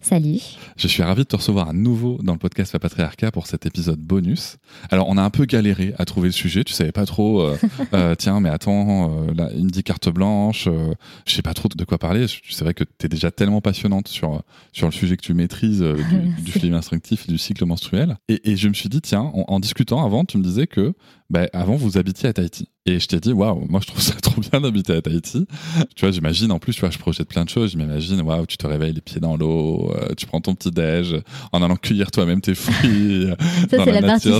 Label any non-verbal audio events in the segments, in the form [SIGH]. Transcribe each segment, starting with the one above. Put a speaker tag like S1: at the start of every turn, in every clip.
S1: Salut.
S2: Je suis ravi de te recevoir à nouveau dans le podcast Patriarcat pour cet épisode bonus. Alors, on a un peu galéré à trouver le sujet. Tu savais pas trop, euh, [LAUGHS] euh, tiens, mais attends, euh, là, il me dit carte blanche. je sais pas trop de quoi parler. C'est vrai que tu es déjà tellement passionnante sur, sur le sujet que tu maîtrises du, [LAUGHS] du film instructif et du cycle menstruel. Et, et, je me suis dit, tiens, en discutant avant, tu me disais que bah, avant vous habitiez à Tahiti. Et je t'ai dit, waouh, moi je trouve ça [LAUGHS] trop bien d'habiter à Tahiti. Tu vois, j'imagine, en plus, tu vois, je projette plein de choses. Je m'imagine, waouh, tu te réveilles les pieds dans l'eau, euh, tu prends ton petit déj en allant cueillir toi-même tes fruits.
S1: ça, c'est la, partie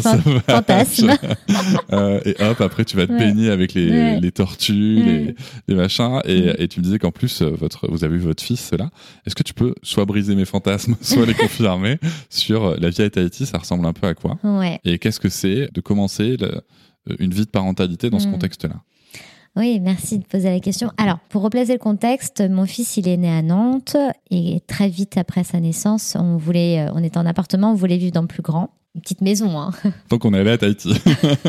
S1: fantasme. [LAUGHS]
S2: euh, et hop, après, tu vas te baigner avec les, les tortues, les, les, machins. Et, et, tu me disais qu'en plus, euh, votre, vous avez vu votre fils là. Est-ce que tu peux soit briser mes fantasmes, [LAUGHS] soit les confirmer sur euh, la vie à Tahiti Ça ressemble un peu à quoi?
S1: Ouais.
S2: Et qu'est-ce que c'est de commencer le, euh, une vie de parentalité dans ce hmm. contexte-là
S1: oui, merci de poser la question. Alors, pour replacer le contexte, mon fils, il est né à Nantes et très vite après sa naissance, on voulait, euh, on était en appartement, on voulait vivre dans le plus grand. Une petite maison. Hein.
S2: Donc on est allé à Tahiti.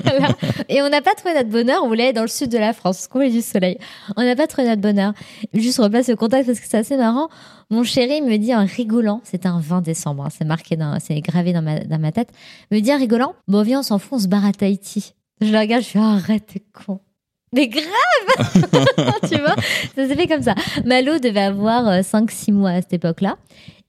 S2: [LAUGHS]
S1: Et on n'a pas trouvé notre bonheur, on voulait aller dans le sud de la France, qu'on du soleil. On n'a pas trouvé notre bonheur. Juste replace le contexte parce que c'est assez marrant. Mon chéri me dit en rigolant, c'était un 20 décembre, hein, c'est marqué, c'est gravé dans ma, dans ma tête, me dit en rigolant, bon viens on s'en fout, on se barre à Tahiti. Je le regarde, je fais oh, arrête, t'es con. Mais grave [LAUGHS] Tu vois Ça s'est fait comme ça. Malo devait avoir 5-6 euh, mois à cette époque-là.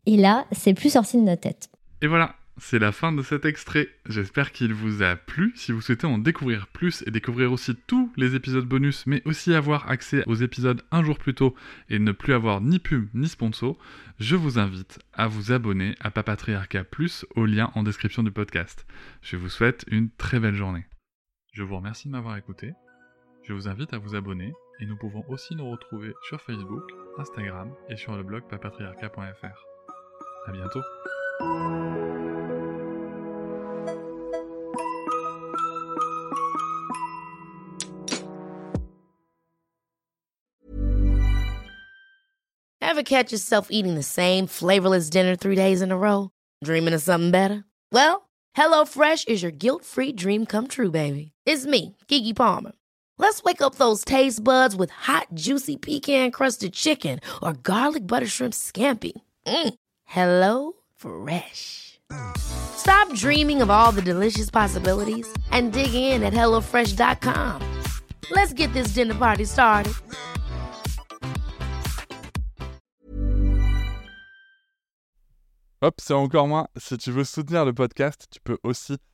S1: Et là, c'est plus sorti de notre tête.
S2: Et voilà, c'est la fin de cet extrait. J'espère qu'il vous a plu. Si vous souhaitez en découvrir plus et découvrir aussi tous les épisodes bonus, mais aussi avoir accès aux épisodes un jour plus tôt et ne plus avoir ni pub ni sponsor, je vous invite à vous abonner à Papatriarca Plus au lien en description du podcast. Je vous souhaite une très belle journée. Je vous remercie de m'avoir écouté. Je vous invite à vous abonner et nous pouvons aussi nous retrouver sur Facebook, Instagram et sur le blog papatriarca.fr. A bientôt
S3: Ever catch yourself eating the same flavorless dinner three days in a row? Dreaming of something better? Well, HelloFresh is your guilt-free dream come true, baby. It's me, Kiki Palmer. Let's wake up those taste buds with hot, juicy pecan-crusted chicken or garlic butter shrimp scampi. Mm. Hello Fresh. Stop dreaming of all the delicious possibilities and dig in at HelloFresh.com. Let's get this dinner party started.
S2: Hop, c'est encore moins. Si tu veux soutenir le podcast, tu peux aussi